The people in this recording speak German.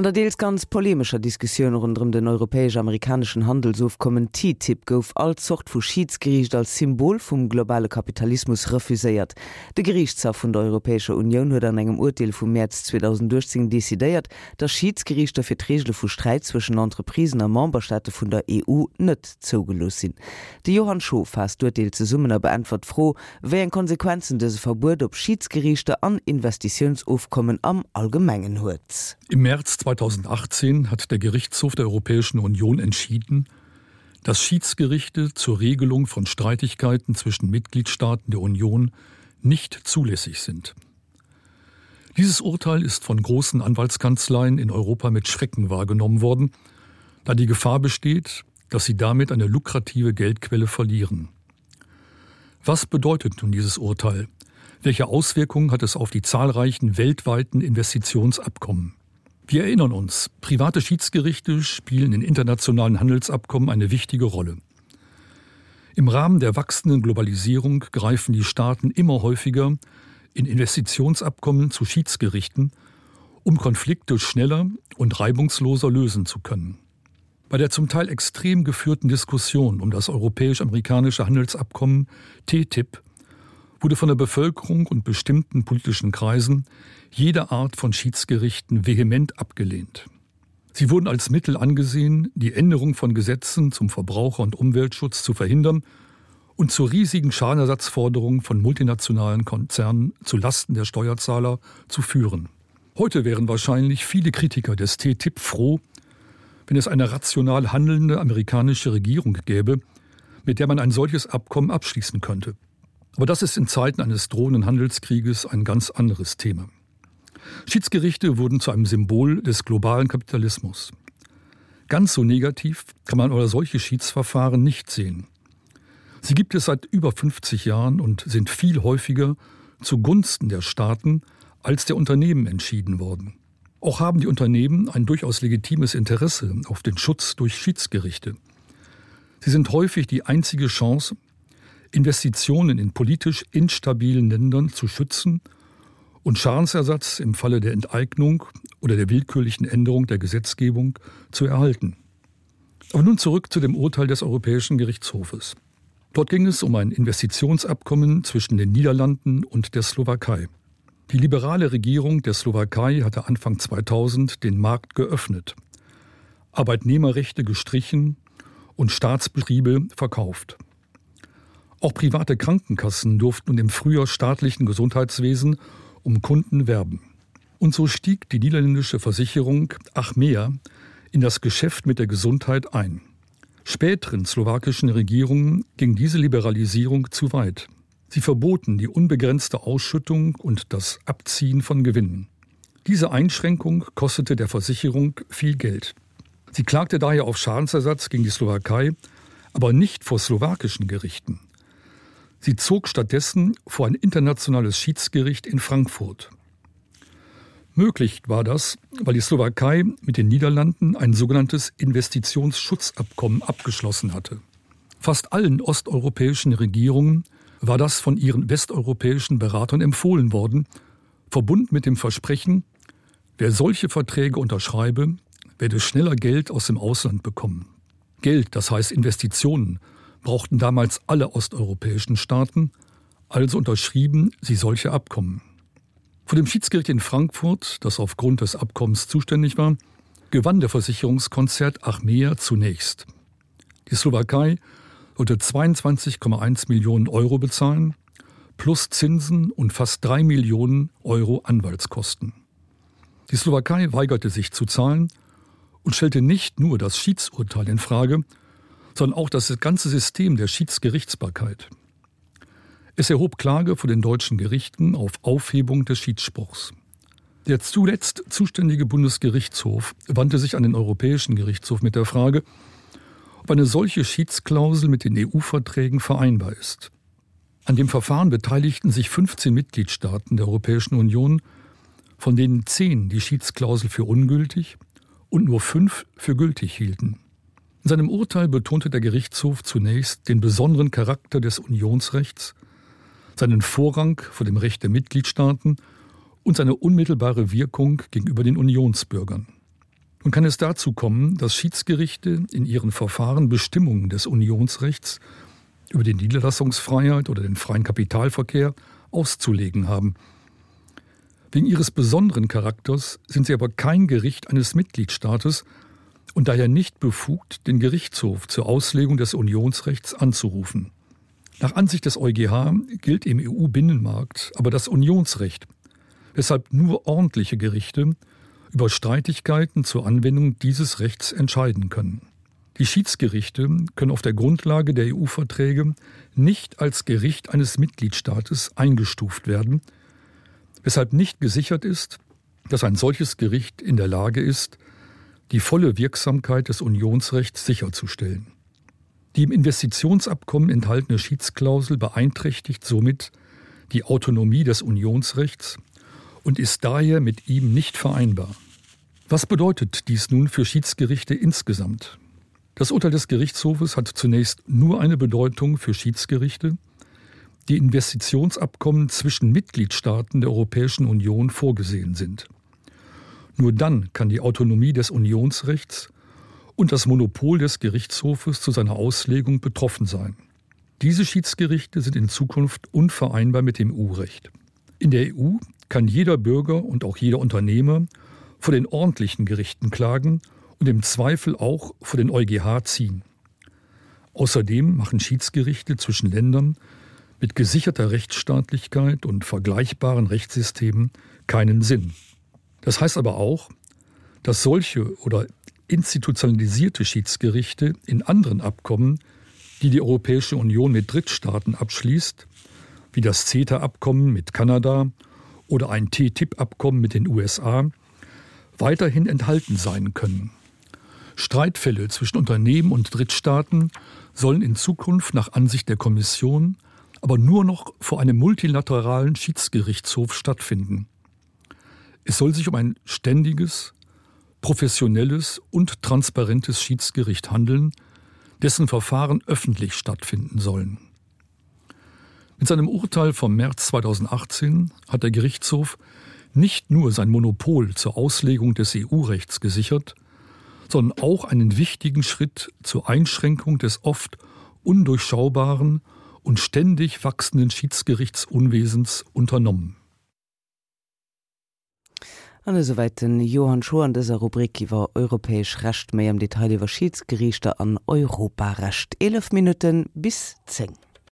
An der Deels ganz polemischer Diskussion rund um den europäisch-amerikanischen Handelsofkommen TTIP gouf als Zocht vu Schiedsgericht als Symbol vum globale Kapitalismus refuséiert. De Gerichtshof vun der Europäischer Union huet an engem Urteil vum März 2010 desideiert, dat Schiedsgerichter fir Tregelle vu Streit zwischen Entreprisen am Mombastaate vun der EU nett zougelos sinn. De Johann Scho fast Urteil ze Summener beantwort froh, wé en Konsequenzen des Verbot op Schiedsgerichte an Investitionsaufkommen am allgemengen huez. Im März 2018 hat der Gerichtshof der Europäischen Union entschieden, dass Schiedsgerichte zur Regelung von Streitigkeiten zwischen Mitgliedstaaten der Union nicht zulässig sind. Dieses Urteil ist von großen Anwaltskanzleien in Europa mit Schrecken wahrgenommen worden, da die Gefahr besteht, dass sie damit eine lukrative Geldquelle verlieren. Was bedeutet nun dieses Urteil? Welche Auswirkungen hat es auf die zahlreichen weltweiten Investitionsabkommen? Wir erinnern uns, private Schiedsgerichte spielen in internationalen Handelsabkommen eine wichtige Rolle. Im Rahmen der wachsenden Globalisierung greifen die Staaten immer häufiger in Investitionsabkommen zu Schiedsgerichten, um Konflikte schneller und reibungsloser lösen zu können. Bei der zum Teil extrem geführten Diskussion um das europäisch-amerikanische Handelsabkommen TTIP wurde von der Bevölkerung und bestimmten politischen Kreisen jede Art von Schiedsgerichten vehement abgelehnt. Sie wurden als Mittel angesehen, die Änderung von Gesetzen zum Verbraucher- und Umweltschutz zu verhindern und zur riesigen Schadenersatzforderung von multinationalen Konzernen zu Lasten der Steuerzahler zu führen. Heute wären wahrscheinlich viele Kritiker des TTIP froh, wenn es eine rational handelnde amerikanische Regierung gäbe, mit der man ein solches Abkommen abschließen könnte. Aber das ist in Zeiten eines drohenden Handelskrieges ein ganz anderes Thema. Schiedsgerichte wurden zu einem Symbol des globalen Kapitalismus. Ganz so negativ kann man oder solche Schiedsverfahren nicht sehen. Sie gibt es seit über 50 Jahren und sind viel häufiger zugunsten der Staaten als der Unternehmen entschieden worden. Auch haben die Unternehmen ein durchaus legitimes Interesse auf den Schutz durch Schiedsgerichte. Sie sind häufig die einzige Chance, Investitionen in politisch instabilen Ländern zu schützen und Schadensersatz im Falle der Enteignung oder der willkürlichen Änderung der Gesetzgebung zu erhalten. Aber nun zurück zu dem Urteil des Europäischen Gerichtshofes. Dort ging es um ein Investitionsabkommen zwischen den Niederlanden und der Slowakei. Die liberale Regierung der Slowakei hatte Anfang 2000 den Markt geöffnet, Arbeitnehmerrechte gestrichen und Staatsbetriebe verkauft. Auch private Krankenkassen durften im früher staatlichen Gesundheitswesen um Kunden werben. Und so stieg die niederländische Versicherung Achmea in das Geschäft mit der Gesundheit ein. Späteren slowakischen Regierungen ging diese Liberalisierung zu weit. Sie verboten die unbegrenzte Ausschüttung und das Abziehen von Gewinnen. Diese Einschränkung kostete der Versicherung viel Geld. Sie klagte daher auf Schadensersatz gegen die Slowakei, aber nicht vor slowakischen Gerichten. Sie zog stattdessen vor ein internationales Schiedsgericht in Frankfurt. Möglich war das, weil die Slowakei mit den Niederlanden ein sogenanntes Investitionsschutzabkommen abgeschlossen hatte. Fast allen osteuropäischen Regierungen war das von ihren westeuropäischen Beratern empfohlen worden, verbunden mit dem Versprechen, wer solche Verträge unterschreibe, werde schneller Geld aus dem Ausland bekommen. Geld, das heißt Investitionen, brauchten damals alle osteuropäischen Staaten, also unterschrieben sie solche Abkommen. Vor dem Schiedsgericht in Frankfurt, das aufgrund des Abkommens zuständig war, gewann der Versicherungskonzert Achmea zunächst. Die Slowakei sollte 22,1 Millionen Euro bezahlen, plus Zinsen und fast drei Millionen Euro Anwaltskosten. Die Slowakei weigerte sich zu zahlen und stellte nicht nur das Schiedsurteil in Frage, sondern auch das ganze System der Schiedsgerichtsbarkeit. Es erhob Klage vor den deutschen Gerichten auf Aufhebung des Schiedsspruchs. Der zuletzt zuständige Bundesgerichtshof wandte sich an den Europäischen Gerichtshof mit der Frage, ob eine solche Schiedsklausel mit den EU-Verträgen vereinbar ist. An dem Verfahren beteiligten sich 15 Mitgliedstaaten der Europäischen Union, von denen zehn die Schiedsklausel für ungültig und nur fünf für gültig hielten. In seinem Urteil betonte der Gerichtshof zunächst den besonderen Charakter des Unionsrechts, seinen Vorrang vor dem Recht der Mitgliedstaaten und seine unmittelbare Wirkung gegenüber den Unionsbürgern. Nun kann es dazu kommen, dass Schiedsgerichte in ihren Verfahren Bestimmungen des Unionsrechts über die Niederlassungsfreiheit oder den freien Kapitalverkehr auszulegen haben. Wegen ihres besonderen Charakters sind sie aber kein Gericht eines Mitgliedstaates und daher nicht befugt, den Gerichtshof zur Auslegung des Unionsrechts anzurufen. Nach Ansicht des EuGH gilt im EU-Binnenmarkt aber das Unionsrecht, weshalb nur ordentliche Gerichte über Streitigkeiten zur Anwendung dieses Rechts entscheiden können. Die Schiedsgerichte können auf der Grundlage der EU-Verträge nicht als Gericht eines Mitgliedstaates eingestuft werden, weshalb nicht gesichert ist, dass ein solches Gericht in der Lage ist, die volle Wirksamkeit des Unionsrechts sicherzustellen. Die im Investitionsabkommen enthaltene Schiedsklausel beeinträchtigt somit die Autonomie des Unionsrechts und ist daher mit ihm nicht vereinbar. Was bedeutet dies nun für Schiedsgerichte insgesamt? Das Urteil des Gerichtshofes hat zunächst nur eine Bedeutung für Schiedsgerichte, die Investitionsabkommen zwischen Mitgliedstaaten der Europäischen Union vorgesehen sind. Nur dann kann die Autonomie des Unionsrechts und das Monopol des Gerichtshofes zu seiner Auslegung betroffen sein. Diese Schiedsgerichte sind in Zukunft unvereinbar mit dem EU-Recht. In der EU kann jeder Bürger und auch jeder Unternehmer vor den ordentlichen Gerichten klagen und im Zweifel auch vor den EuGH ziehen. Außerdem machen Schiedsgerichte zwischen Ländern mit gesicherter Rechtsstaatlichkeit und vergleichbaren Rechtssystemen keinen Sinn. Das heißt aber auch, dass solche oder institutionalisierte Schiedsgerichte in anderen Abkommen, die die Europäische Union mit Drittstaaten abschließt, wie das CETA-Abkommen mit Kanada oder ein TTIP-Abkommen mit den USA, weiterhin enthalten sein können. Streitfälle zwischen Unternehmen und Drittstaaten sollen in Zukunft nach Ansicht der Kommission aber nur noch vor einem multilateralen Schiedsgerichtshof stattfinden. Es soll sich um ein ständiges, professionelles und transparentes Schiedsgericht handeln, dessen Verfahren öffentlich stattfinden sollen. Mit seinem Urteil vom März 2018 hat der Gerichtshof nicht nur sein Monopol zur Auslegung des EU-Rechts gesichert, sondern auch einen wichtigen Schritt zur Einschränkung des oft undurchschaubaren und ständig wachsenden Schiedsgerichtsunwesens unternommen. An soweititen Johann Scho an dieser Rubrik iwwer europäesch recht méi am Detail iwwer Schiedsgerichter an Europarecht 11 Minuten bis 10.